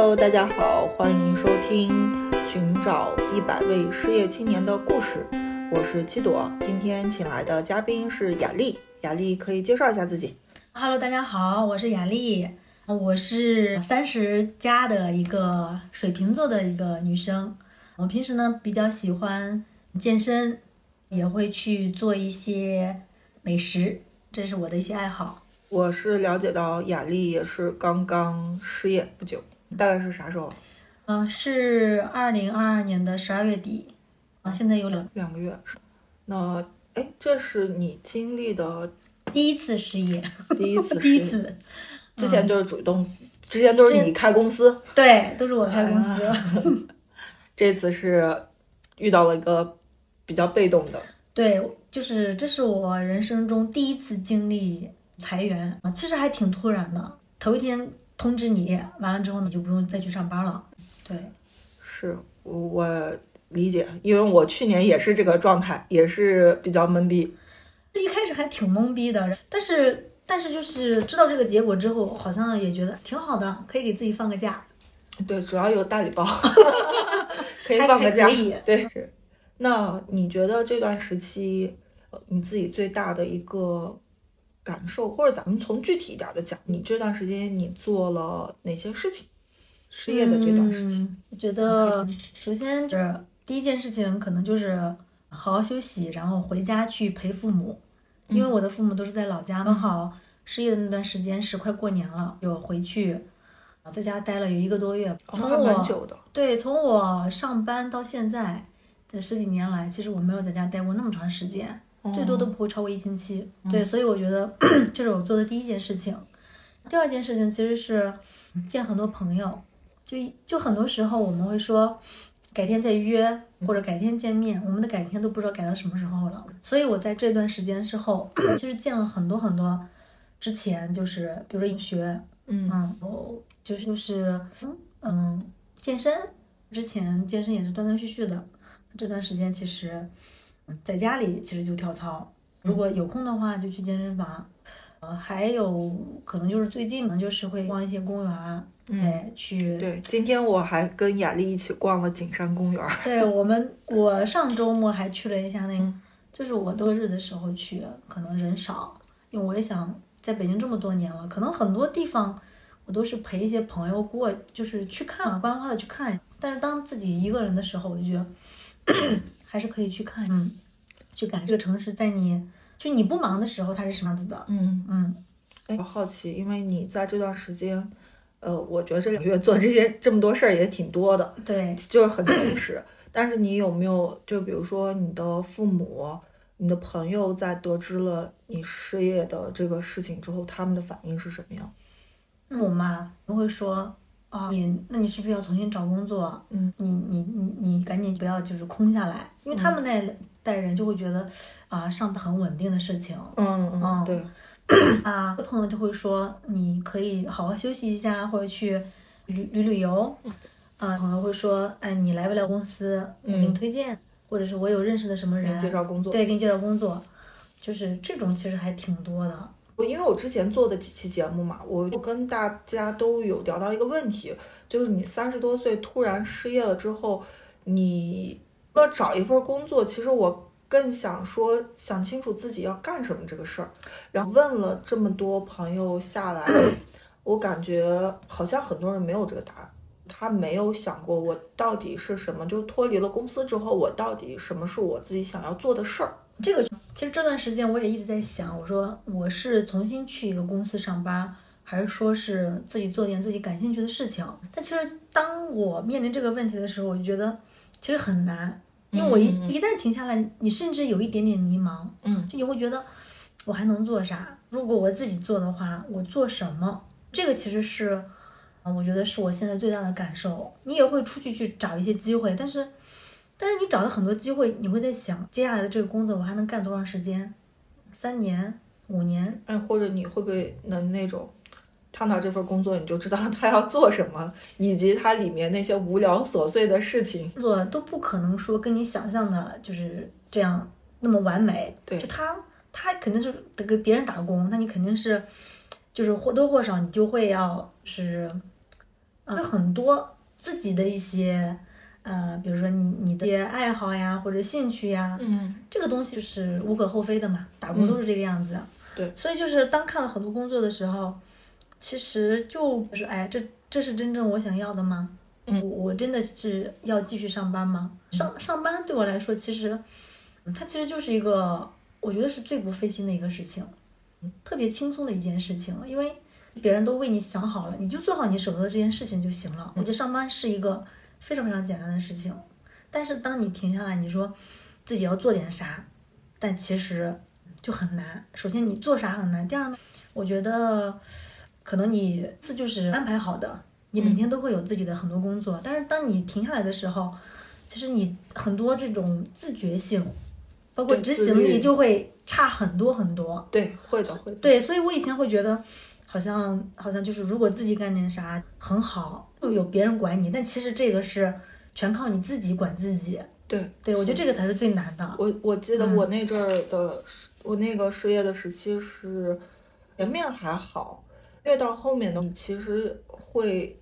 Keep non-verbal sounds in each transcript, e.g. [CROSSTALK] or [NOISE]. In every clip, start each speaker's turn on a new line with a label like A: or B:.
A: Hello，大家好，欢迎收听《寻找一百位失业青年的故事》，我是七朵。今天请来的嘉宾是雅丽，雅丽可以介绍一下自己。
B: Hello，大家好，我是雅丽，我是三十加的一个水瓶座的一个女生。我平时呢比较喜欢健身，也会去做一些美食，这是我的一些爱好。
A: 我是了解到雅丽也是刚刚失业不久，大概是啥时候？
B: 嗯、是二零二二年的十二月底，啊，现在有两
A: 两个月。那哎，这是你经历的
B: 第一次失业，
A: 第一次 [LAUGHS]
B: 第一，次，
A: 之前就是主动，之前都是你开公司，
B: 对，都是我开公司。[LAUGHS]
A: 这次是遇到了一个比较被动的。
B: 对，就是这是我人生中第一次经历裁员啊，其实还挺突然的。头一天通知你，完了之后你就不用再去上班了。对，
A: 是我我理解，因为我去年也是这个状态，也是比较懵逼。
B: 一开始还挺懵逼的，但是但是就是知道这个结果之后，好像也觉得挺好的，可以给自己放个假。
A: 对，主要有大礼包，[LAUGHS] 可以放个假。对，是。那你觉得这段时期，呃你自己最大的一个感受，或者咱们从具体一点的讲，你这段时间你做了哪些事情？失业的这段时期，
B: 嗯我觉得首先就是第一件事情，可能就是好好休息，然后回家去陪父母，因为我的父母都是在老家，刚好失业的那段时间是快过年了，有回去，啊在家待了有一个多月。从我
A: 久的。
B: 对从我上班到现在的十几年来，其实我没有在家待过那么长时间，最多都不会超过一星期。对，所以我觉得 [CLEARS THROAT] 这是我做的第一件事情。第二件事情其实是见很多朋友，就就很多时候我们会说改天再约或者改天见面，我们的改天都不知道改到什么时候了。所以我在这段时间之后，[CLEARS THROAT] 其实见了很多很多之前就是比如说学，
A: 嗯
B: 嗯，我就是就是嗯嗯健身，之前健身也是断断续续的，这段时间其实嗯在家里其实就跳操，如果有空的话就去健身房。呃，还有可能就是最近可能就是会逛一些公园儿，哎，去
A: 对，今天我还跟雅丽一起逛了景山公园。
B: 对我们，我上周末还去了一下那个，就是我多日的时候去，可能人少，因为我也想在北京这么多年了，可能很多地方我都是陪一些朋友过，就是去看，观花的去看。但是当自己一个人的时候，我就觉得还是可以去看，嗯，去感受这个城市在你就你不忙的时候它是什么样子的，
A: 嗯，
B: 嗯。
A: 哎，我好奇，因为你在这段时间，呃，我觉得这两个月做这些这么多事儿也挺多的，
B: 对，
A: 就是很充实。但是你有没有，就比如说你的父母、你的朋友在得知了你失业的这个事情之后，他们的反应是什么样？
B: 我妈都会说啊，你那你是不是要重新找工作？
A: 嗯，
B: 你你你你赶紧不要就是空下来，因为他们那代人就会觉得啊，上班很稳定的事情
A: 嗯嗯，
B: 嗯
A: 对，[CLEARS THROAT]
B: 啊，朋友就会说你可以好好休息一下，或者去旅旅旅游。啊，朋友会说，哎，你来不了公司，我给你推荐，或者是我有认识的什么人，
A: 介绍工作。
B: 对，给你介绍工作，就是这种其实还挺多的。
A: 因为我之前做的几期节目嘛，我就跟大家都有聊到一个问题，就是你三十多岁突然失业了之后，你要找一份工作，其实我更想说想清楚自己要干什么这个事儿。然后问了这么多朋友下来，我感觉好像很多人没有这个答案。他没有想过我到底是什么，就脱离了公司之后，我到底什么是我自己想要做的事儿。
B: 这个其实这段时间我也一直在想，我说我是重新去一个公司上班，还是说是自己做点自己感兴趣的事情？但其实当我面临这个问题的时候，我就觉得其实很难，因为我一一旦停下来，你甚至有一点点迷茫，
A: 嗯，
B: 就你会觉得我还能做啥？如果我自己做的话，我做什么？这个其实是。啊，我觉得是我现在最大的感受。你也会出去去找一些机会，但是，但是你找到很多机会，你会在想，接下来的这个工作我还能干多长时间？三年、五年？
A: 哎，或者你会不会能那种看到这份工作，你就知道他要做什么，[LAUGHS] 以及它里面那些无聊琐碎的事情。
B: 工作都不可能说跟你想象的就是这样那么完美。
A: 对
B: 就他他肯定是得给别人打工，那你肯定是就是或多或少你就会要是，呃，很多自己的一些呃，比如说你你的些爱好呀或者兴趣呀，
A: 嗯，
B: 这个东西就是无可厚非的嘛，打工都是这个样子。
A: 对，
B: 所以就是当看了很多工作的时候，其实就是哎，这这是真正我想要的吗？
A: 嗯，
B: 我我真的是要继续上班吗？上上班对我来说，其实它其实就是一个，我觉得是最不费心的一个事情，特别轻松的一件事情，因为别人都为你想好了，你就做好你手头的这件事情就行了。我觉得上班是一个非常非常简单的事情，但是当你停下来，你说自己要做点啥，但其实就很难。首先你做啥很难，第二呢，我觉得可能你是就是安排好的。你每天都会有自己的很多工作，但是当你停下来的时候，其实你很多这种自觉性，包括执行力就会差很多很多。
A: 对，会的，会的。
B: 对，所以我以前会觉得，好像好像就是如果自己干点啥很好，就有别人管你，但其实这个是全靠你自己管自己。
A: 对，
B: 对我觉得这个才是最难的。
A: 我我记得我那阵儿的，我那个失业的时期是前面还好，越到后面的你其实会。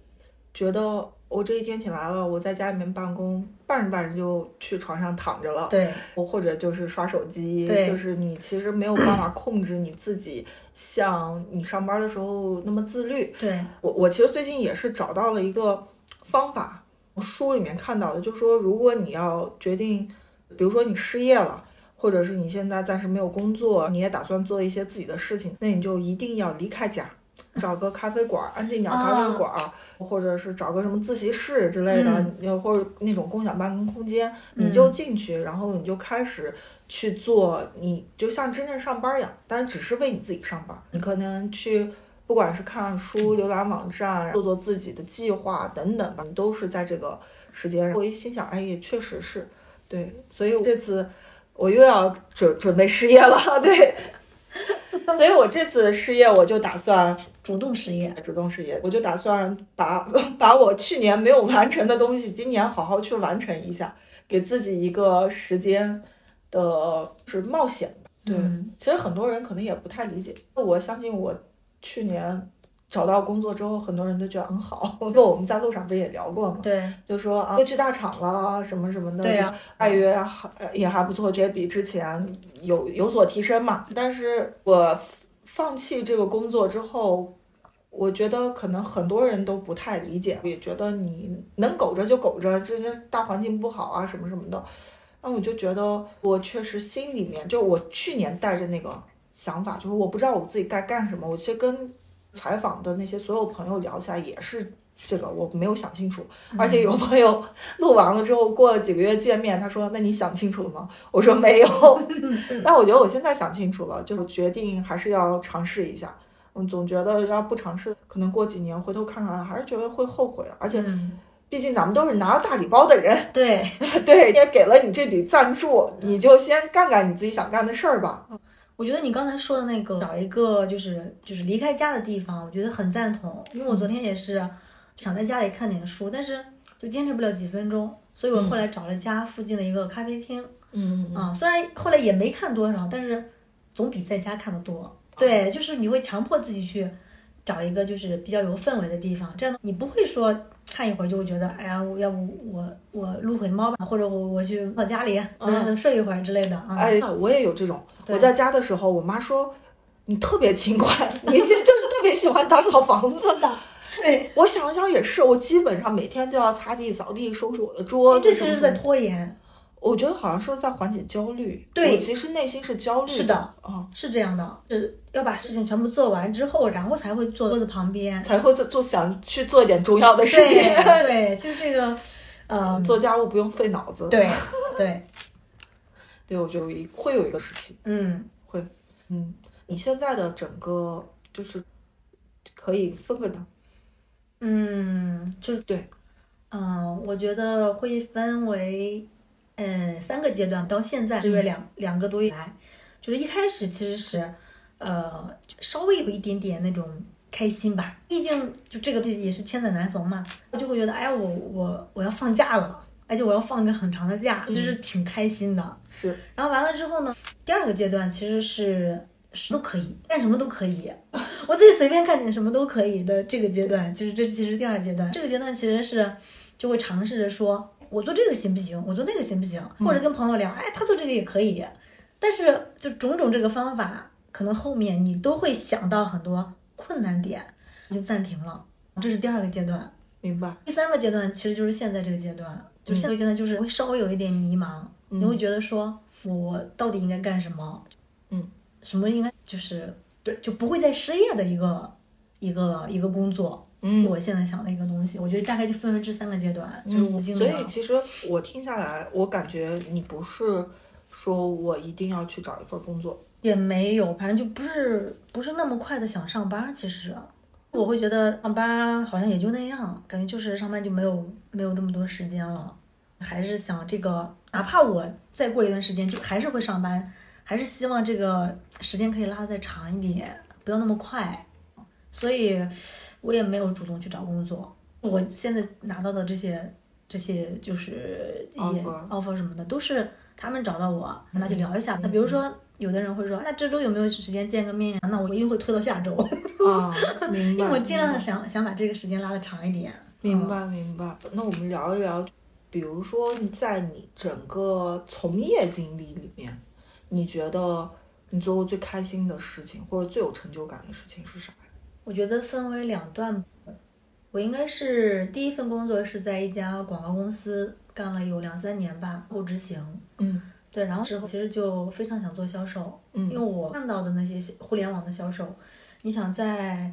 A: 觉得我这一天起来了，我在家里面办公，办着办着就去床上躺着了。
B: 对，
A: 或者就是刷手机，就是你其实没有办法控制你自己，像你上班的时候那么自律。
B: 对
A: 我，我其实最近也是找到了一个方法，书里面看到的，就是说如果你要决定，比如说你失业了，或者是你现在暂时没有工作，你也打算做一些自己的事情，那你就一定要离开家。找个咖啡馆，安静点咖啡馆，或者是找个什么自习室之类的，或者那种共享办公空间，你就进去，然后你就开始去做，你就像真正上班一样，但只是为你自己上班。你可能去，不管是看书、浏览网站、做做自己的计划等等吧，你都是在这个时间。我一心想，哎，也确实是，对，所以这次我又要准准备失业了，[LAUGHS] 对。[LAUGHS] 所以，我这次失业，我就打算
B: 主动失业，
A: 主动失业，我就打算把 [LAUGHS] 把我去年没有完成的东西，今年好好去完成一下，给自己一个时间的是冒险。对，其实很多人可能也不太理解，我相信我去年。找到工作之后，很多人都觉得很好。因为 [LAUGHS] 我们在路上不也聊过吗？
B: 对，
A: 就说啊，又去大厂了，什么什么的，
B: 对呀，
A: 待遇还也还不错，觉得比之前有有所提升嘛。但是我放弃这个工作之后，我觉得可能很多人都不太理解，也觉得你能苟着就苟着，这些大环境不好啊，什么什么的。那我就觉得，我确实心里面，就我去年带着那个想法，就是我不知道我自己该干什么。我其实跟采访的那些所有朋友聊起来也是这个，我没有想清楚。而且有朋友录完了之后，过了几个月见面，他说：“那你想清楚了吗？”我说：“没有。[LAUGHS] ” [LAUGHS] 但我觉得我现在想清楚了，就决定还是要尝试一下。我总觉得要不尝试，可能过几年回头看看，还是觉得会后悔。而且，毕竟咱们都是拿了大礼包的人，
B: 对 [LAUGHS]
A: 对，也给了你这笔赞助，你就先干干你自己想干的事儿吧。
B: 我觉得你刚才说的那个找一个就是就是离开家的地方，我觉得很赞同。因为我昨天也是想在家里看点书，但是就坚持不了几分钟，所以我后来找了家附近的一个咖啡厅。
A: 嗯
B: 啊，虽然后来也没看多少，但是总比在家看的多。对，就是你会强迫自己去找一个就是比较有氛围的地方，这样你不会说。看一会儿就会觉得，哎呀，我要不我我撸会猫吧，或者我我去到家里嗯睡一会儿之类的。
A: 哎，我也有这种。我在家的时候，我妈说你特别勤快，你就是特别喜欢打扫房子
B: 的。对，
A: 我想想也是，我基本上每天都要擦地、扫地、收拾我的桌
B: 子。这其实是在拖延。
A: 我觉得好像是在缓解焦虑。
B: 对，
A: 我其实内心是焦虑。
B: 是的，
A: 哦，
B: 是这样的，是要把事情全部做完之后，然后才会坐桌子旁边，
A: 才会做做想去做一点重要的事情。
B: 对，就是这个，呃，
A: 做家务不用费脑子。
B: 对，对，[LAUGHS]
A: 对，我觉得会有一个事情，
B: 嗯，
A: 会，嗯，你现在的整个就是可以分个，
B: 嗯，就是
A: 对，
B: 嗯，我觉得会分为。嗯，三个阶段到现在这个两两个多月来，就是一开始其实是，呃，稍微有一点点那种开心吧，毕竟就这个也是千载难逢嘛，我就会觉得，哎，我我我要放假了，而且我要放一个很长的假，就是挺开心的。
A: 是。
B: 然后完了之后呢，第二个阶段其实是都可以干什么都可以，[LAUGHS] 我自己随便干点什么都可以的这个阶段，就是这其实第二阶段。这个阶段其实是就会尝试着说，我做这个行不行？我做那个行不行？或者跟朋友聊，哎，他做这个也可以。但是就种种这个方法，可能后面你都会想到很多困难点，你就暂停了。这是第二个阶段。
A: 明白。
B: 第三个阶段其实就是现在这个阶段，就现在阶段就是会稍微有一点迷茫，你会觉得说我到底应该干什么？
A: 嗯，
B: 什么应该就是就就不会再失业的一个一个一个工作。
A: 嗯，
B: 我现在想的一个东西，我觉得大概就分为这三个阶段，就是我经历
A: 所。以其实我听下来，我感觉你不是说我一定要去找一份工作，
B: 也没有，反正就不是不是那么快的想上班。其实我会觉得上班好像也就那样，感觉就是上班就没有没有这么多时间了，还是想这个，哪怕我再过一段时间就还是会上班，还是希望这个时间可以拉得再长一点，不要那么快。所以我也没有主动去找工作。我现在拿到的这些这些就是
A: Offer
B: offer 什么的，都是他们找到我，那就聊一下。那比如说，有的人会说，那这周有没有时间见个面呀？那我一定会推到下周，
A: 啊，[LAUGHS] 明白。
B: 因为我尽量的想想把这个时间拉的长一点。
A: 明白明白。那我们聊一聊，比如说你在你整个从业经历里面，你觉得你做过最开心的事情，或者最有成就感的事情是啥？
B: 我觉得分为两段，我应该是第一份工作是在一家广告公司干了有两三年吧，后执行。
A: 嗯
B: 对，然后之后其实就非常想做销售，嗯因为
A: 嗯
B: 我看到的那些互联网的销售，你想在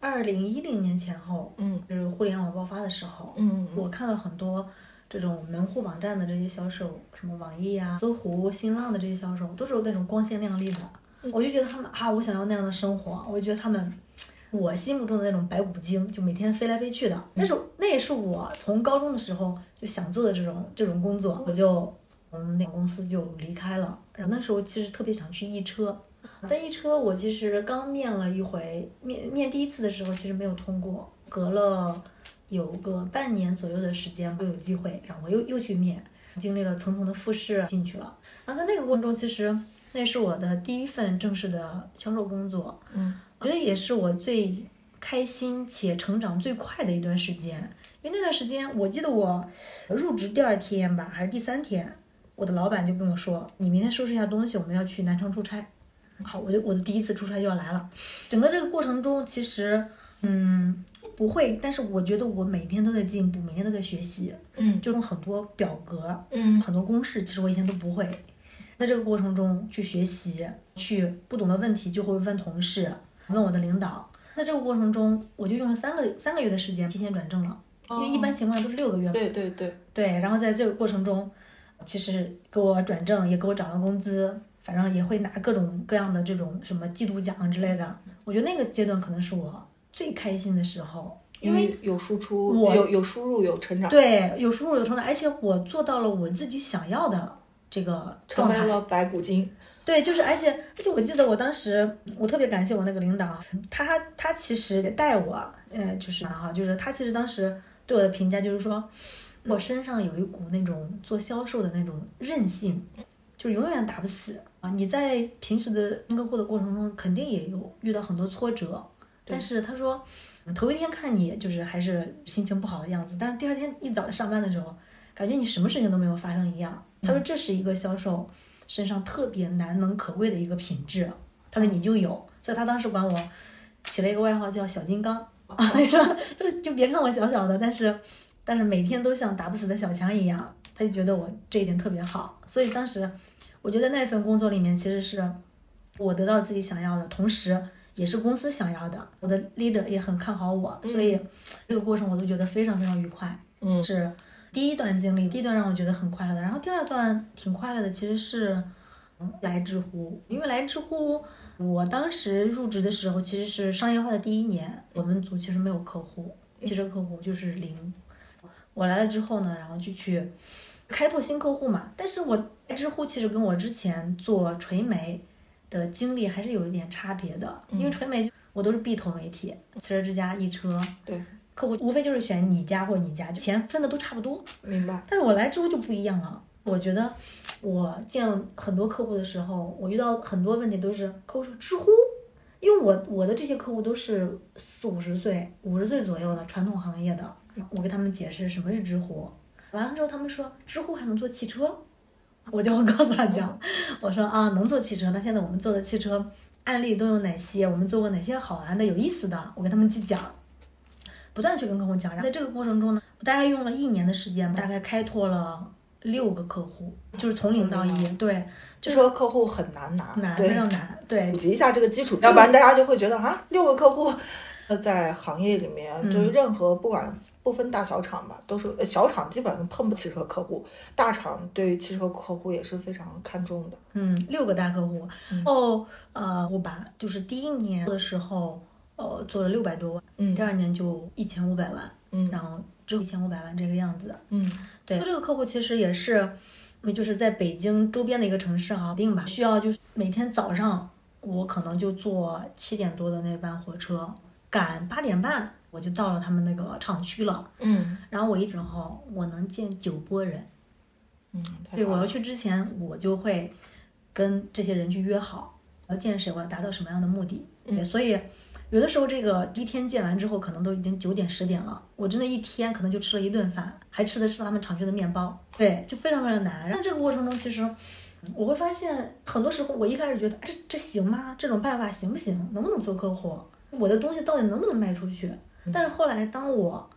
B: 二零一零年前后，
A: 嗯
B: 就是互联网爆发的时候，
A: 嗯
B: 我看到很多这种门户网站的这些销售，什么网易啊、搜狐、新浪的这些销售，都是有那种光鲜亮丽的。我就觉得他们啊，我想要那样的生活，我就觉得他们。我心目中的那种白骨精，就每天飞来飞去的，那是那也是我从高中的时候就想做的这种这种工作，我就从那个公司就离开了。然后那时候其实特别想去易车，在易车我其实刚面了一回，面面第一次的时候其实没有通过，隔了有个半年左右的时间，我有机会，然后我又又去面，经历了层层的复试进去了。然后在那个过程中，其实那是我的第一份正式的销售工作，
A: 嗯，
B: 我觉得也是我最开心且成长最快的一段时间。因为那段时间，我记得我入职第二天吧，还是第三天，我的老板就跟我说：“你明天收拾一下东西，我们要去南昌出差。”好，我就我的第一次出差就要来了。整个这个过程中，其实嗯不会，但是我觉得我每天都在进步，每天都在学习。
A: 嗯
B: 就种很多表格，
A: 嗯
B: 很多公式，其实我以前都不会。在这个过程中去学习，去不懂的问题就会问同事，问我的领导。在这个过程中，我就用了三个三个月的时间提前转正了，因为一般情况下都是六个月嘛。
A: 对对对，
B: 对，然后在这个过程中，其实给我转正，也给我涨了工资，反正也会拿各种各样的这种什么季度奖之类的。我觉得那个阶段可能是我最开心的时候，因为
A: 有输出，
B: 我
A: 有有输入，有成长，
B: 对有输入有成长，而且我做到了我自己想要的这个状态。
A: 成为了白骨精。
B: 对，就是而且而且我记得我当时我特别感谢我那个领导，他他其实带我，呃，就是哈，就是他其实当时对我的评价就是说，我身上有一股那种做销售的那种韧性，就是永远打不死啊。你在平时的跟客户的过程中，肯定也有遇到很多挫折，但是他说，头一天看你就是还是心情不好的样子，但是第二天一早上班的时候，感觉你什么事情都没有发生一样。他说这是一个销售身上特别难能可贵的一个品质，他说你就有，所以他当时管我起了一个外号叫小金刚啊，他说就是就别看我小小的，但是但是每天都像打不死的小强一样，他就觉得我这一点特别好，所以当时我觉得那份工作里面其实是我得到自己想要的，同时也是公司想要的，我的 leader 也很看好我，所以这个过程我都觉得非常非常愉快。
A: 嗯。
B: 是第一段经历，第一段让我觉得很快乐的，然后第二段挺快乐的，其实是嗯来知乎，因为来知乎，我当时入职的时候其实是商业化的第一年，我们组其实没有客户，汽车客户就是零。我来了之后呢，然后就去开拓新客户嘛，但是我来知乎其实跟我之前做垂媒的经历还是有一点差别的，因为垂媒我都是 B 投媒体，汽车之家、易车，
A: 对，
B: 客户无非就是选你家或者你家，钱分的都差不多。
A: 明白。
B: 但是我来之后就不一样了，我觉得我见很多客户的时候，我遇到很多问题都是客户说知乎因为我我的这些客户都是四五十岁、五十岁左右的传统行业的，我给他们解释什么是知乎，完了之后他们说知乎还能做汽车，我就会告诉他讲，我说啊能做汽车，那现在我们做的汽车案例都有哪些？我们做过哪些好玩的、有意思的？我给他们去讲，不断去跟客户讲。然后在这个过程中呢，我大概用了一年的时间，大概开拓了六个客户，就是从零到一。对，
A: 这个客户很难拿，
B: 难
A: 对
B: 非常难。对
A: 普及一下这个基础，要不然大家就会觉得啊，六个客户，呃，在行业里面，就是任何不管不分大小厂吧，都是呃小厂基本上碰不起这个客户，大厂对于汽车客户也是非常看重的。
B: 嗯，六个大客户，然后呃，我把就是第一年的时候，呃，做了六百多万，
A: 嗯
B: 第二年就一千五百万，
A: 嗯
B: 然后只有一千五百万这个样子。
A: 嗯
B: 对，这个客户其实也是，就是在北京周边的一个城市哈，定吧，需要就是每天早上我可能就坐七点多的那班火车，赶八点半我就到了他们那个厂区了，
A: 嗯
B: 然后我一整后我能见九波人。
A: 嗯，
B: 对，我要去之前，我就会跟这些人去约好，我要见谁，我要达到什么样的目的。对，所以有的时候这个第一天见完之后，可能都已经九点十点了，我真的一天可能就吃了一顿饭，还吃的是他们厂区的面包，对，就非常非常难。然后这个过程中，其实我会发现，很多时候我一开始觉得这这行吗？这种办法行不行？能不能做客户？我的东西到底能不能卖出去？但是后来当我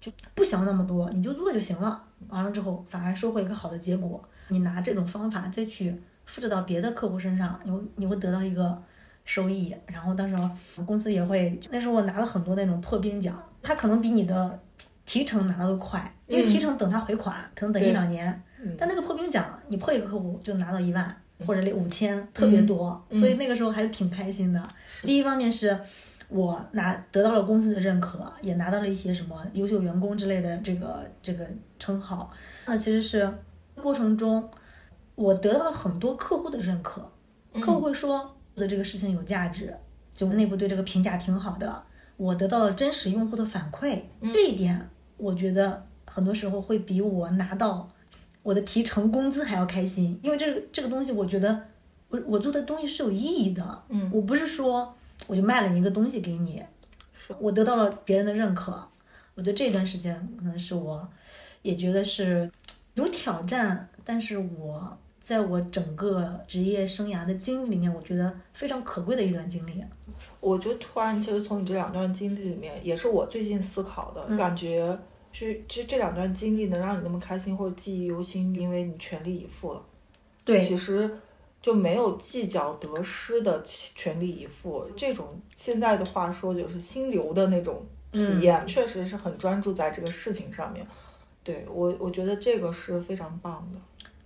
B: 就不想那么多，你就做就行了。完了之后，反而收获一个好的结果。你拿这种方法再去复制到别的客户身上，你会你会得到一个收益。然后到时候公司也会，那时候我拿了很多那种破冰奖，它可能比你的提成拿的快，因为提成等他回款，可能等一两年。
A: 嗯
B: 但那个破冰奖，你破一个客户就拿到一万或者五千，特别多，所以那个时候还是挺开心的。第一方面是我拿得到了公司的认可，也拿到了一些什么优秀员工之类的这个这个称号。那其实是过程中，我得到了很多客户的认可，客户会说我的这个事情有价值，就内部对这个评价挺好的，我得到了真实用户的反馈，这一点我觉得很多时候会比我拿到我的提成工资还要开心，因为这个这个东西，我觉得我我做的东西是有意义的，
A: 嗯，
B: 我不是说我就卖了你一个东西给你，我得到了别人的认可，我觉得这段时间可能是我也觉得是有挑战，但是我在我整个职业生涯的经历里面，我觉得非常可贵的一段经历。
A: 我就突然其实从你这两段经历里面，也是我最近思考的、感觉。是，其实这两段经历能让你那么开心或者记忆犹新，因为你全力以赴了。
B: 对，
A: 其实就没有计较得失的全力以赴，这种现在的话说就是心流的那种体验，确实是很专注在这个事情上面。对我，我觉得这个是非常棒的。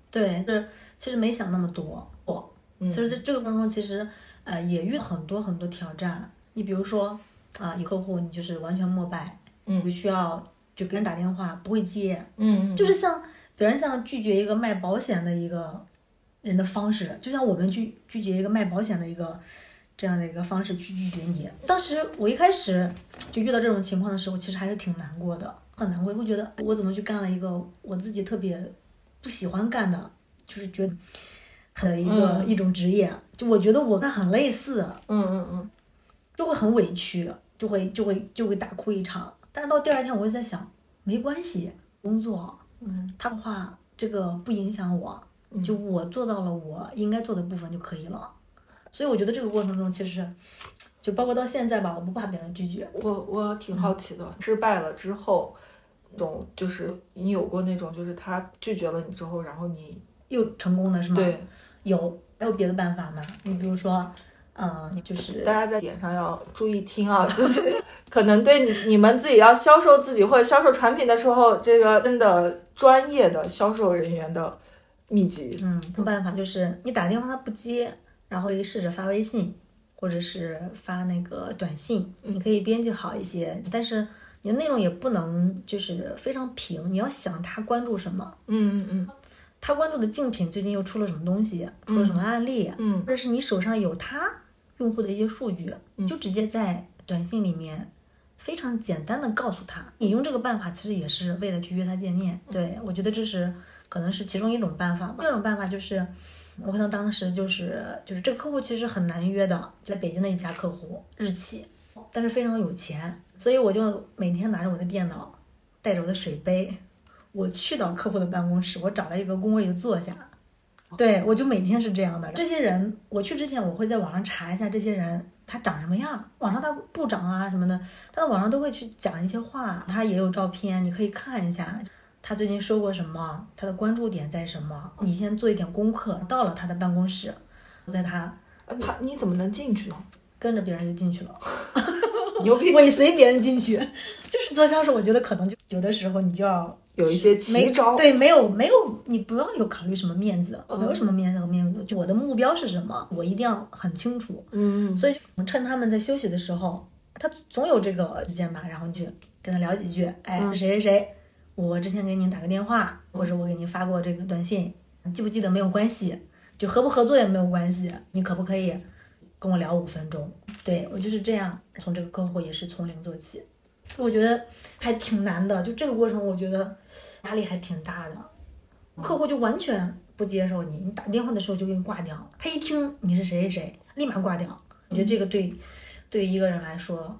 B: 对，是其实没想那么多。我、其实在这个过程中，其实呃也遇到很多很多挑战。你比如说啊，有客户你就是完全膜拜，
A: 嗯
B: 你需要就给人打电话不会接，
A: 嗯，
B: 就是像别人像拒绝一个卖保险的一个人的方式，就像我们拒拒绝一个卖保险的一个这样的一个方式去拒绝你。当时我一开始就遇到这种情况的时候，其实还是挺难过的，很难过，会觉得我怎么去干了一个我自己特别不喜欢干的，就是觉得很一个、
A: 嗯
B: 一种职业，就我觉得我跟很类似，
A: 嗯嗯嗯，
B: 就会很委屈，就会就会就会大哭一场。但是到第二天，我就在想，没关系，工作，
A: 嗯，
B: 他的话这个不影响我，就我做到了我应该做的部分就可以了。所以我觉得这个过程中，其实就包括到现在吧，我不怕别人拒绝。
A: 我我挺好奇的，失败了之后，懂就是你有过那种，就是他拒绝了你之后，然后你
B: 又成功了是吗？
A: 对，
B: 有还有别的办法吗？你比如说，嗯、你就是
A: 大家在点上要注意听啊，[LAUGHS] 就是可能对你你们自己要销售自己或者销售产品的时候，这个真的专业的销售人员的秘籍。
B: 嗯，办法就是你打电话他不接，然后可以试着发微信，或者是发那个短信，你可以编辑好一些，但是你的内容也不能就是非常平，你要想他关注什么，
A: 嗯嗯嗯
B: 他关注的竞品最近又出了什么东西，出了什么案例，
A: 嗯
B: 或者是你手上有他用户的一些数据，就直接在短信里面非常简单的告诉他，你用这个办法其实也是为了去约他见面。对我觉得这是可能是其中一种办法吧。第二种办法就是，我可能当时就是就是这个客户其实很难约的，就在北京的一家客户，日企，但是非常有钱，所以我就每天拿着我的电脑，带着我的水杯，我去到客户的办公室，我找了一个工位就坐下。对，我就每天是这样的。这些人，我去之前我会在网上查一下这些人他长什么样，网上他部长啊什么的，他在网上都会去讲一些话，他也有照片，你可以看一下他最近说过什么，他的关注点在什么。你先做一点功课，到了他的办公室，在他
A: 呃他你怎么能进去呢？
B: 跟着别人就进去了，[LAUGHS]
A: 牛逼，
B: 尾随别人进去，[LAUGHS] 就是做销售，我觉得可能就有的时候你就要。
A: 有一些
B: 没
A: 奇招。
B: 对，没有没有，你不要有考虑什么面子，
A: 嗯
B: 没有什么面子和面子，就我的目标是什么，我一定要很清楚。
A: 嗯，
B: 所以趁他们在休息的时候，他总有这个时间吧，然后你去跟他聊几句，哎，
A: 嗯
B: 谁谁谁，我之前给您打个电话，或者我给您发过这个短信，记不记得没有关系，就合不合作也没有关系，你可不可以跟我聊五分钟？对我就是这样，从这个客户也是从零做起，我觉得还挺难的，就这个过程，我觉得压力还挺大的。客户就完全不接受你，你打电话的时候就给你挂掉，他一听你是谁谁谁，立马挂掉。我觉得这个对对一个人来说，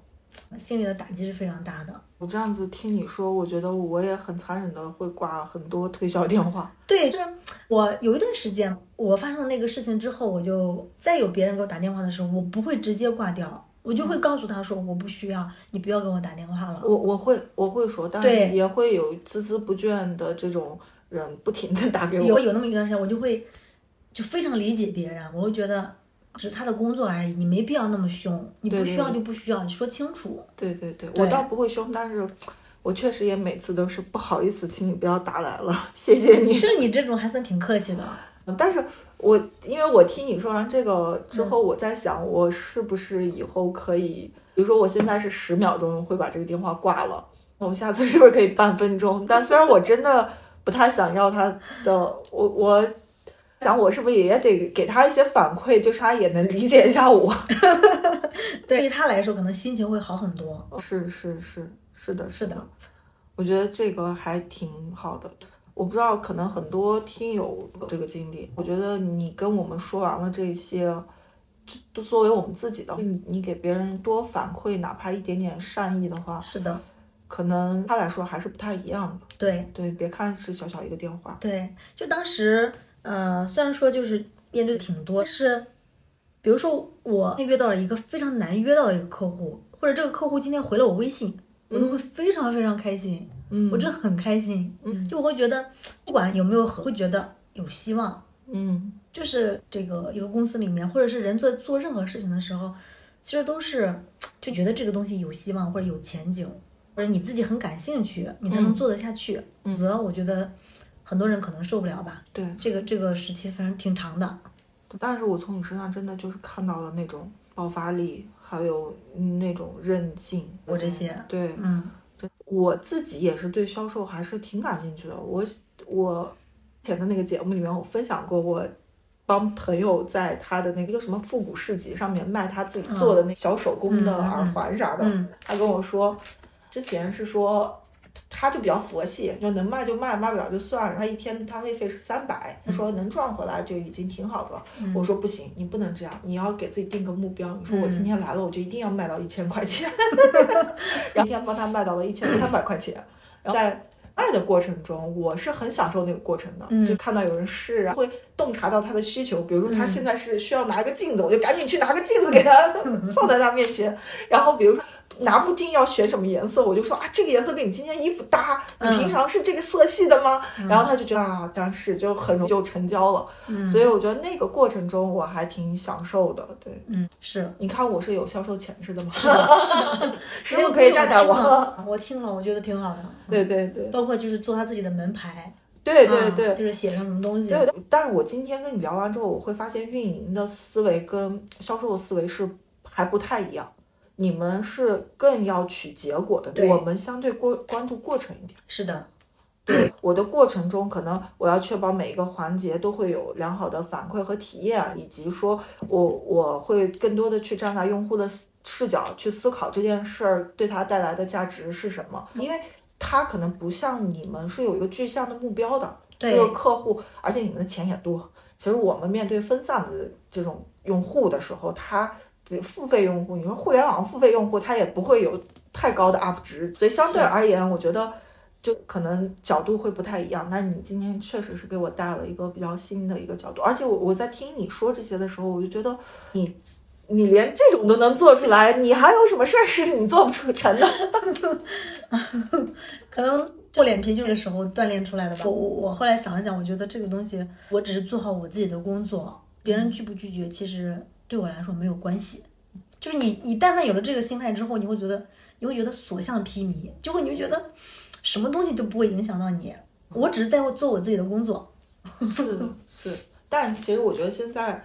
B: 心理的打击是非常大的。
A: 我这样子听你说，我觉得我也很残忍的会挂很多推销电话。
B: 对，就是我有一段时间，我发生那个事情之后，我就再有别人给我打电话的时候，我不会直接挂掉，我就会告诉他说我不需要，你不要给我打电话了。
A: 我我会我会说，但是也会有孜孜不倦的这种人不停的打给我。
B: 有有那么一段时间，我就会就非常理解别人，我会觉得只是他的工作而已，你没必要那么凶，你不需要就不需要，你说清楚。
A: 对对对，
B: 对
A: 我倒不会凶，但是我确实也每次都是不好意思，请你不要打来了，谢谢你
B: 其。实你这种还算挺客气的。
A: 但是我因为我听你说完这个之后，我在想，我是不是以后可以，比如说我现在是十秒钟会把这个电话挂了，那我下次是不是可以半分钟？但虽然我真的不太想要他的，我我想我是不是也得给他一些反馈，就是他也能理解一下我。[LAUGHS]
B: 对于他来说，可能心情会好很多。
A: 是是是是的，
B: 是的
A: 的，我觉得这个还挺好的。我不知道，可能很多听友有这个经历。我觉得你跟我们说完了这些，这都作为我们自己的，你你给别人多反馈，哪怕一点点善意的话，
B: 是的，
A: 可能他来说还是不太一样的。
B: 对
A: 对，别看是小小一个电话，
B: 对，就当时，呃，虽然说就是面对挺多，是，比如说我约到了一个非常难约到的一个客户，或者这个客户今天回了我微信，我都会非常非常开心，
A: 嗯
B: 我真的很开心，
A: 嗯
B: 就我会觉得不管有没有合，会觉得有希望，
A: 嗯
B: 就是这个一个公司里面，或者是人做做任何事情的时候，其实都是就觉得这个东西有希望或者有前景，或者你自己很感兴趣，你才能做得下去。否则我觉得很多人可能受不了吧。
A: 对。
B: 这个这个时期反正挺长的。
A: 但是我从你身上真的就是看到了那种爆发力，还有那种韧劲，
B: 我这些
A: 对，
B: 嗯
A: 我自己也是对销售还是挺感兴趣的。我我以前的那个节目里面，我分享过我帮朋友在他的那个什么复古市集上面卖他自己做的那小手工的耳环啥的。
B: 嗯
A: 他跟我说，之前是说。他就比较佛系，就能卖就卖，卖不了就算了。他一天的摊位费是三百，他说能赚回来就已经挺好的了。
B: 嗯
A: 我说不行，你不能这样，你要给自己定个目标。你说我今天来了，我就一定要卖到一千块钱，然 [LAUGHS] 后 [LAUGHS] 一天帮他卖到了一千三百块钱。然后在卖的过程中，我是很享受那个过程的，
B: 嗯
A: 就看到有人试啊，会洞察到他的需求。比如说他现在是需要拿一个镜子，我就赶紧去拿个镜子给他 [LAUGHS] 放在他面前。然后比如说。拿不定要选什么颜色，我就说啊，这个颜色跟你今天衣服搭，你
B: 嗯
A: 平常是这个色系的吗？然后他就觉得啊，但是就很容易就成交了。
B: 嗯
A: 所以我觉得那个过程中我还挺享受的。对，
B: 嗯，是
A: 你看我是有销售潜质的吗？
B: 是的，是的。[LAUGHS] [LAUGHS]
A: 师傅可以带带
B: 我
A: 我。
B: 听了，我觉得挺好的。
A: 对对对
B: 包括就是做他自己的门牌，
A: 对对对。
B: 啊就是写上什么东西。
A: 对，但是我今天跟你聊完之后，我会发现运营的思维跟销售的思维是还不太一样。你们是更要取结果的，
B: 对
A: 我们相对过关注过程一点。
B: 是的，
A: 对我的过程中，可能我要确保每一个环节都会有良好的反馈和体验，以及说我我会更多的去站在用户的视视角去思考这件事儿对他带来的价值是什么，因为他可能不像你们是有一个具象的目标的，这个客户，而且你们的钱也多。其实我们面对分散的这种用户的时候，他付费用户，你说互联网付费用户，他也不会有太高的 up 值，所以相对而言，我觉得就可能角度会不太一样。但是你今天确实是给我带了一个比较新的一个角度，而且我我在听你说这些的时候，我就觉得你你连这种都能做出来，你还有什么事儿是你做不出成的？[LAUGHS]
B: 可能厚脸皮就是时候锻炼出来的吧。我我我后来想了想，我觉得这个东西，我只是做好我自己的工作，别人拒不拒绝，其实对我来说没有关系。就是你你但凡有了这个心态之后，你会觉得你会觉得所向披靡，就会你会觉得什么东西都不会影响到你。我只是在做我自己的工作。
A: 是的，是。但其实我觉得现在，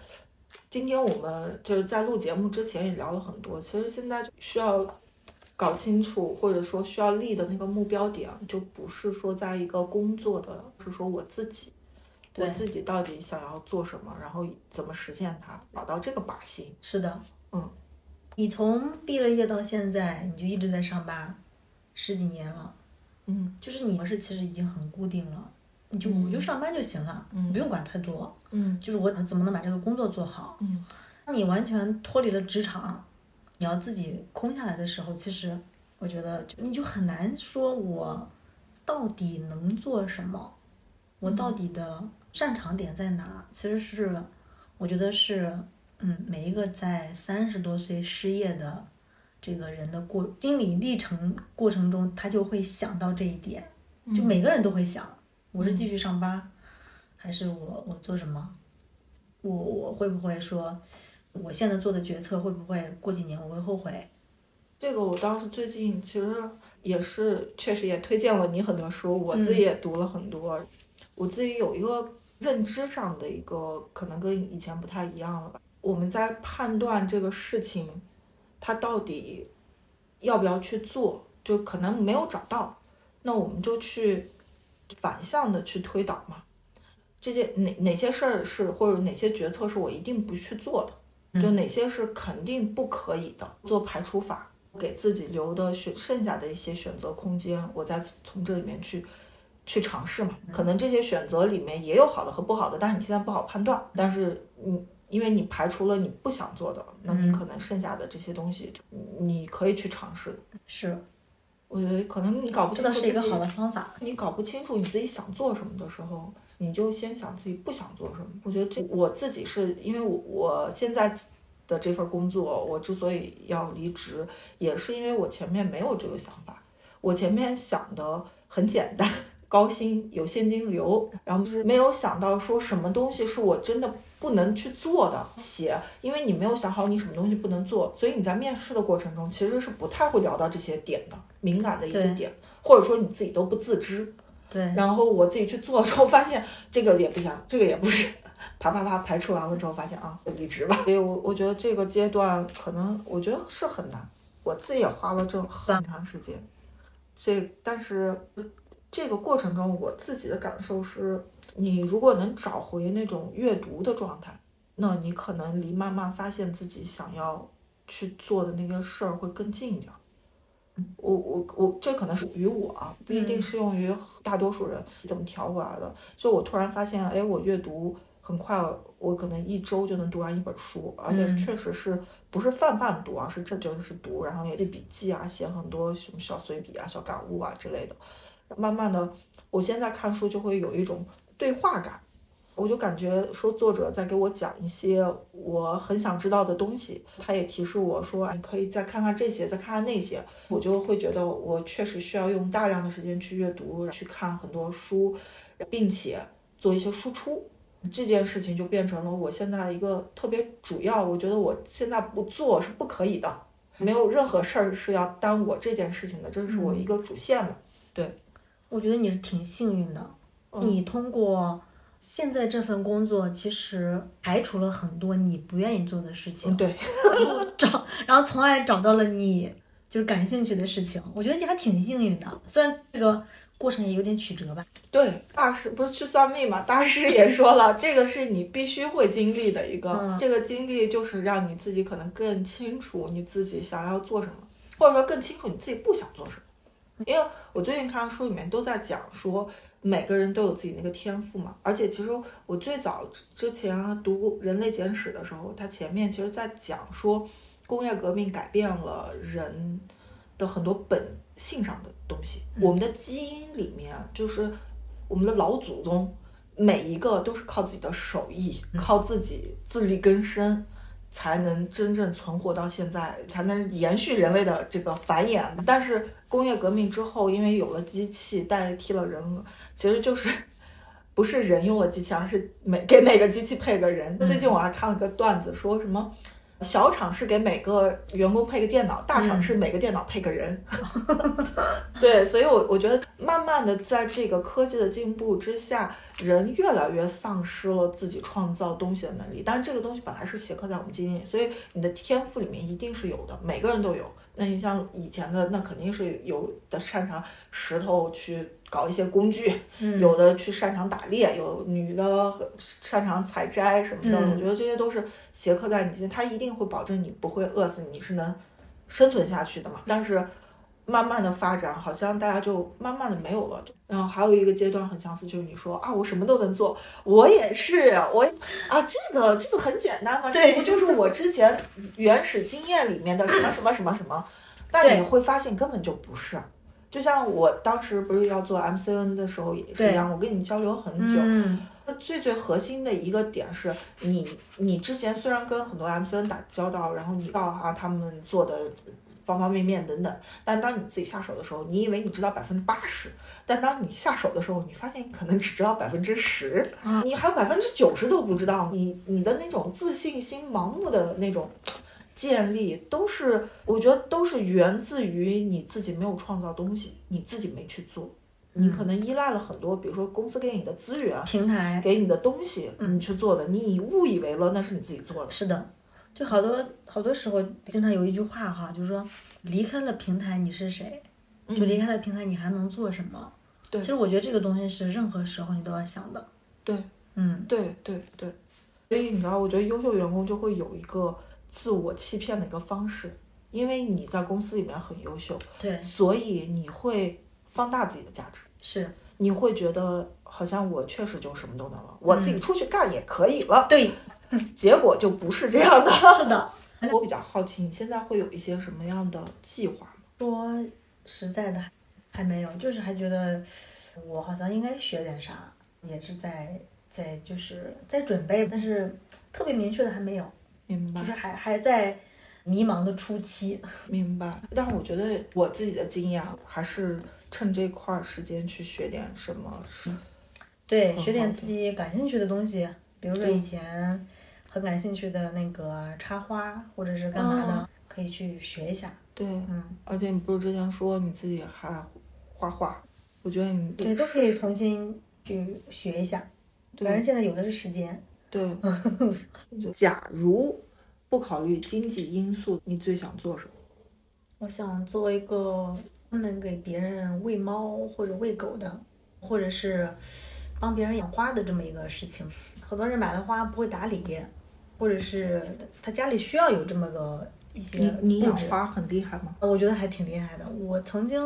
A: 今天我们就是在录节目之前也聊了很多。其实现在需要搞清楚，或者说需要立的那个目标点，就不是说在一个工作的，是说我自己，我自己到底想要做什么，然后怎么实现它，找到这个靶心。
B: 是的，
A: 嗯。
B: 你从毕了业到现在，你就一直在上班，十几年了，
A: 嗯，
B: 就是你模式其实已经很固定了，你就我就上班就行了，
A: 嗯，
B: 不用管太多，
A: 嗯，
B: 就是我怎么能把这个工作做好，
A: 嗯，
B: 你完全脱离了职场，你要自己空下来的时候，其实我觉得你就很难说我到底能做什么，我到底的擅长点在哪？其实是我觉得是。嗯，每一个在三十多岁失业的这个人的过经历历程过程中，他就会想到这一点，就每个人都会想：我是继续上班，还是我我做什么？我我会不会说，我现在做的决策会不会过几年我会后悔？
A: 这个我当时最近其实也是确实也推荐了你很多书，我自己也读了很多，我自己有一个认知上的一个可能跟以前不太一样了吧。我们在判断这个事情，它到底要不要去做，就可能没有找到，那我们就去反向的去推导嘛。这些哪哪些事儿是或者哪些决策是我一定不去做的，就哪些是肯定不可以的，做排除法，给自己留的选剩下的一些选择空间，我再从这里面去去尝试嘛。可能这些选择里面也有好的和不好的，但是你现在不好判断，但是你。因为你排除了你不想做的，那你可能剩下的这些东西，你可以去尝试。
B: 是，
A: 我觉得可能你搞不清楚这
B: 是一个好的方法。
A: 你搞不清楚你自己想做什么的时候，你就先想自己不想做什么。我觉得这我自己是因为我我现在的这份工作，我之所以要离职，也是因为我前面没有这个想法。我前面想的很简单，高薪有现金流，然后就是没有想到说什么东西是我真的。不能去做的写，因为你没有想好你什么东西不能做，所以你在面试的过程中其实是不太会聊到这些点的，敏感的一些点，或者说你自己都不自知。
B: 对。
A: 然后我自己去做之后发现这个也不行，这个也不是，[LAUGHS] 啪啪啪排除完了之后发现啊，离职吧。所以我我觉得这个阶段可能我觉得是很难，我自己也花了这很长时间。这但是这个过程中我自己的感受是。你如果能找回那种阅读的状态，那你可能离慢慢发现自己想要去做的那个事儿会更近一点。我我我，这可能属于我啊，不一定适用于大多数人。怎么调过来的？就我突然发现，哎，我阅读很快，我可能一周就能读完一本书，而且确实是不是泛泛读啊，是这就是读，然后也记笔记啊，写很多什么小随笔啊、小感悟啊之类的。慢慢的，我现在看书就会有一种。对话感，我就感觉说作者在给我讲一些我很想知道的东西，他也提示我说你可以再看看这些，再看看那些，我就会觉得我确实需要用大量的时间去阅读，去看很多书，并且做一些输出，这件事情就变成了我现在一个特别主要，我觉得我现在不做是不可以的，没有任何事儿是要耽误我这件事情的，这是我一个主线嘛。对，
B: 我觉得你是挺幸运的。你通过现在这份工作，其实排除了很多你不愿意做的事情，
A: 对，
B: 找，然后从而找到了你就是感兴趣的事情。我觉得你还挺幸运的，虽然这个过程也有点曲折吧。
A: 对，大师不是去算命嘛？大师也说了，这个是你必须会经历的一个，这个经历就是让你自己可能更清楚你自己想要做什么，或者说更清楚你自己不想做什么。因为我最近看书里面都在讲说。每个人都有自己那个天赋嘛。而且其实我最早之前读《人类简史》的时候，它前面其实在讲说，工业革命改变了人的很多本性上的东西。我们的基因里面就是我们的老祖宗，每一个都是靠自己的手艺，靠自己自力更生。才能真正存活到现在，才能延续人类的这个繁衍。但是工业革命之后，因为有了机器代替了人，其实就是 [LAUGHS] 不是人用了机器，而是每给每个机器配个人。最近我还看了个段子，说什么小厂是给每个员工配个电脑，大厂是每个电脑配个人。[LAUGHS] 对，所以我我觉得慢慢的在这个科技的进步之下。人越来越丧失了自己创造东西的能力，但是这个东西本来是写刻在我们基因里，所以你的天赋里面一定是有的，每个人都有。那你像以前的，那肯定是有的擅长石头去搞一些工具，有的去擅长打猎，有女的擅长采摘什么的。我觉得这些都是斜刻在你心，它一定会保证你不会饿死，你是能生存下去的嘛。但是。慢慢的发展，好像大家就慢慢的没有了。然后还有一个阶段很相似，就是你说啊，我什么都能做，我也是，我啊，这个这个很简单嘛，这不就是我之前原始经验里面的什么什么什么什么？[LAUGHS] 但你会发现根本就不是。就像我当时不是要做 MCN 的时候也是一样，我跟你交流很久，那最最核心的一个点是你，你之前虽然跟很多 MCN 打交道，然后你知道哈他们做的。方方面面等等，但当你自己下手的时候，你以为你知道百分之八十，但当你下手的时候，你发现你可能只知道百分之十，你还有百分之九十都不知道。你你的那种自信心盲目的那种建立，都是我觉得都是源自于你自己没有创造东西，你自己没去做，你可能依赖了很多，比如说公司给你的资源、
B: 平台
A: 给你的东西，你去做的，你误以为了那是你自己做的。
B: 是的。就好多好多时候，经常有一句话哈，就是说离开了平台你是谁？就离开了平台你还能做什么？
A: 对，
B: 其实我觉得这个东西是任何时候你都要想的。
A: 对，
B: 嗯，
A: 对对对。所以你知道，我觉得优秀员工就会有一个自我欺骗的一个方式，因为你在公司里面很优秀，
B: 对，
A: 所以你会放大自己的价值，
B: 是，
A: 你会觉得好像我确实就什么都能了，我自己出去干也可以了。
B: 对。
A: 结果就不是这样的。[LAUGHS]
B: 是的，
A: 我比较好奇，你现在会有一些什么样的计划吗？
B: 说实在的，还没有，就是还觉得我好像应该学点啥，也是在在就是在准备，但是特别明确的还没有。
A: 明白。
B: 就是还还在迷茫的初期。[LAUGHS]
A: 明白。但是我觉得我自己的经验还是趁这块时间去学点什么。
B: 对，学点自己感兴趣的东西，比如说以前。很感兴趣的那个插花或者是干嘛的，可以去学一下。
A: 对，
B: 嗯，
A: 而且你不是之前说你自己还画画，我觉得你
B: 对都可以重新去学一下。反正现在有的是时间。
A: 对。[LAUGHS] 假如不考虑经济因素，你最想做什么？
B: 我想做一个专门给别人喂猫或者喂狗的，或者是帮别人养花的这么一个事情。很多人买了花不会打理。或者是他家里需要有这么个一些
A: 你养花很厉害吗？
B: 我觉得还挺厉害的。我曾经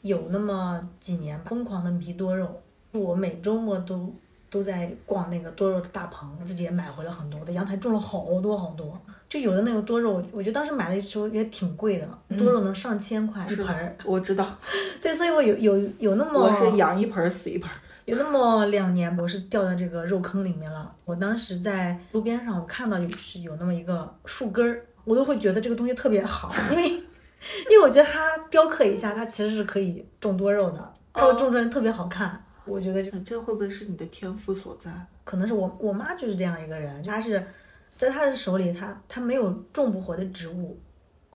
B: 有那么几年吧，疯狂的迷多肉，我每周末都都在逛那个多肉的大棚，自己也买回了很多。我的阳台种了好多好多，就有的那个多肉，我觉得当时买的时候也挺贵的，多肉能上千块一盆儿。
A: 我知道，[LAUGHS]
B: 对，所以我有有有那么
A: 我是养一盆死一盆。
B: 有那么两年，我是掉在这个肉坑里面了。我当时在路边上，我看到有是有那么一个树根儿，我都会觉得这个东西特别好，因为因为我觉得它雕刻一下，它其实是可以种多肉的，它会种出来特别好看。我觉得就
A: 这会不会是你的天赋所在？
B: 可能是我我妈就是这样一个人，她是在她的手里，她她没有种不活的植物，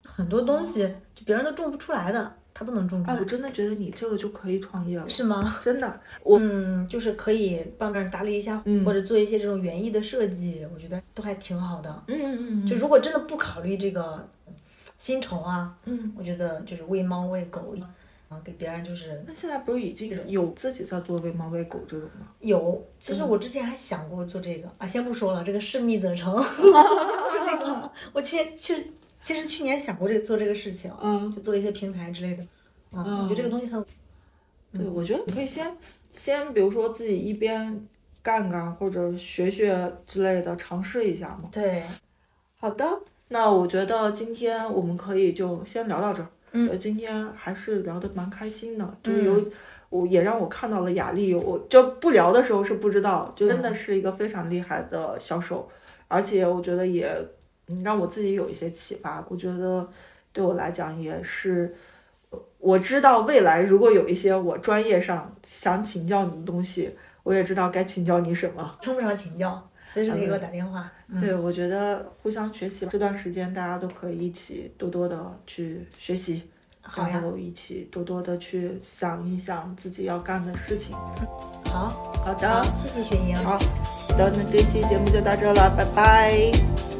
B: 很多东西就别人都种不出来的。她都能种出来。
A: 哎，我真的觉得你这个就可以创业了，
B: 是吗？
A: 真的，我
B: 嗯，就是可以帮别人打理一下，或者做一些这种园艺的设计，我觉得都还挺好的。
A: 嗯嗯
B: 嗯。就如果真的不考虑这个薪酬啊，
A: 嗯，
B: 我觉得就是喂猫喂狗，啊，给别人就是。
A: 那现在不是已经有自己在做喂猫喂狗这种吗？
B: 有，其实我之前还想过做这个啊，先不说了，这个事密则成。[LAUGHS] 就这个，我去去。其实去年想过这做这个事情，
A: 嗯，
B: 就做一些平台之类的，啊，我觉得这个东西很，
A: 对，我觉得你可以先先比如说自己一边干干或者学学之类的，尝试一下嘛。
B: 对，
A: 好的，那我觉得今天我们可以就先聊到这儿。
B: 嗯。
A: 呃，今天还是聊得蛮开心的，就是有，我也让我看到了雅丽，我就不聊的时候是不知道，就真的是一个非常厉害的销售，而且我觉得也嗯让我自己有一些启发，我觉得对我来讲也是，呃我知道未来如果有一些我专业上想请教你的东西，我也知道该请教你什么。
B: 称不上请教，随时可以给我打电话。嗯
A: 对，我觉得互相学习这段时间，大家都可以一起多多的去学习，
B: 好
A: 然后一起多多的去想一想自己要干的事情。
B: 好，
A: 好的，
B: 谢谢雪莹。
A: 好的，那这期节目就到这了，拜拜。